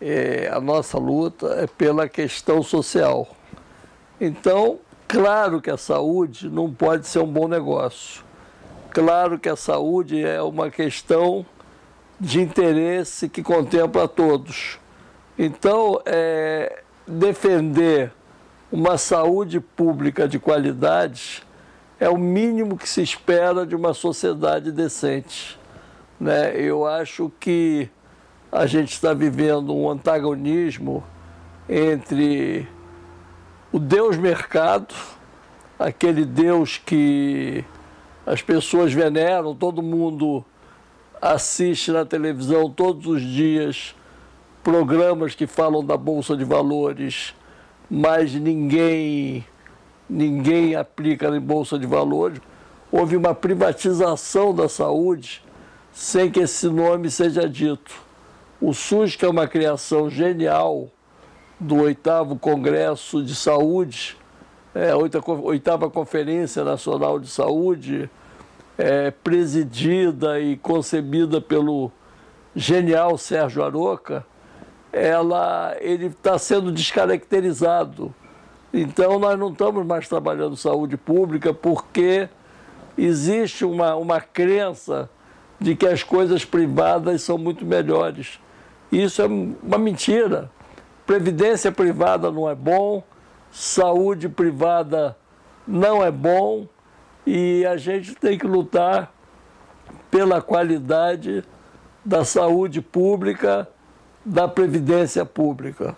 é, a nossa luta é pela questão social. Então, claro que a saúde não pode ser um bom negócio. Claro que a saúde é uma questão de interesse que contempla todos. Então, é, defender uma saúde pública de qualidade é o mínimo que se espera de uma sociedade decente. Né? Eu acho que a gente está vivendo um antagonismo entre o Deus mercado, aquele Deus que as pessoas veneram, todo mundo assiste na televisão todos os dias programas que falam da bolsa de valores, mas ninguém ninguém aplica na bolsa de valores. Houve uma privatização da saúde sem que esse nome seja dito. O SUS, que é uma criação genial do oitavo Congresso de Saúde, é, oitava Conferência Nacional de Saúde, é, presidida e concebida pelo genial Sérgio Aroca, ela, ele está sendo descaracterizado. Então, nós não estamos mais trabalhando saúde pública porque existe uma, uma crença de que as coisas privadas são muito melhores. Isso é uma mentira. Previdência privada não é bom, saúde privada não é bom e a gente tem que lutar pela qualidade da saúde pública, da previdência pública.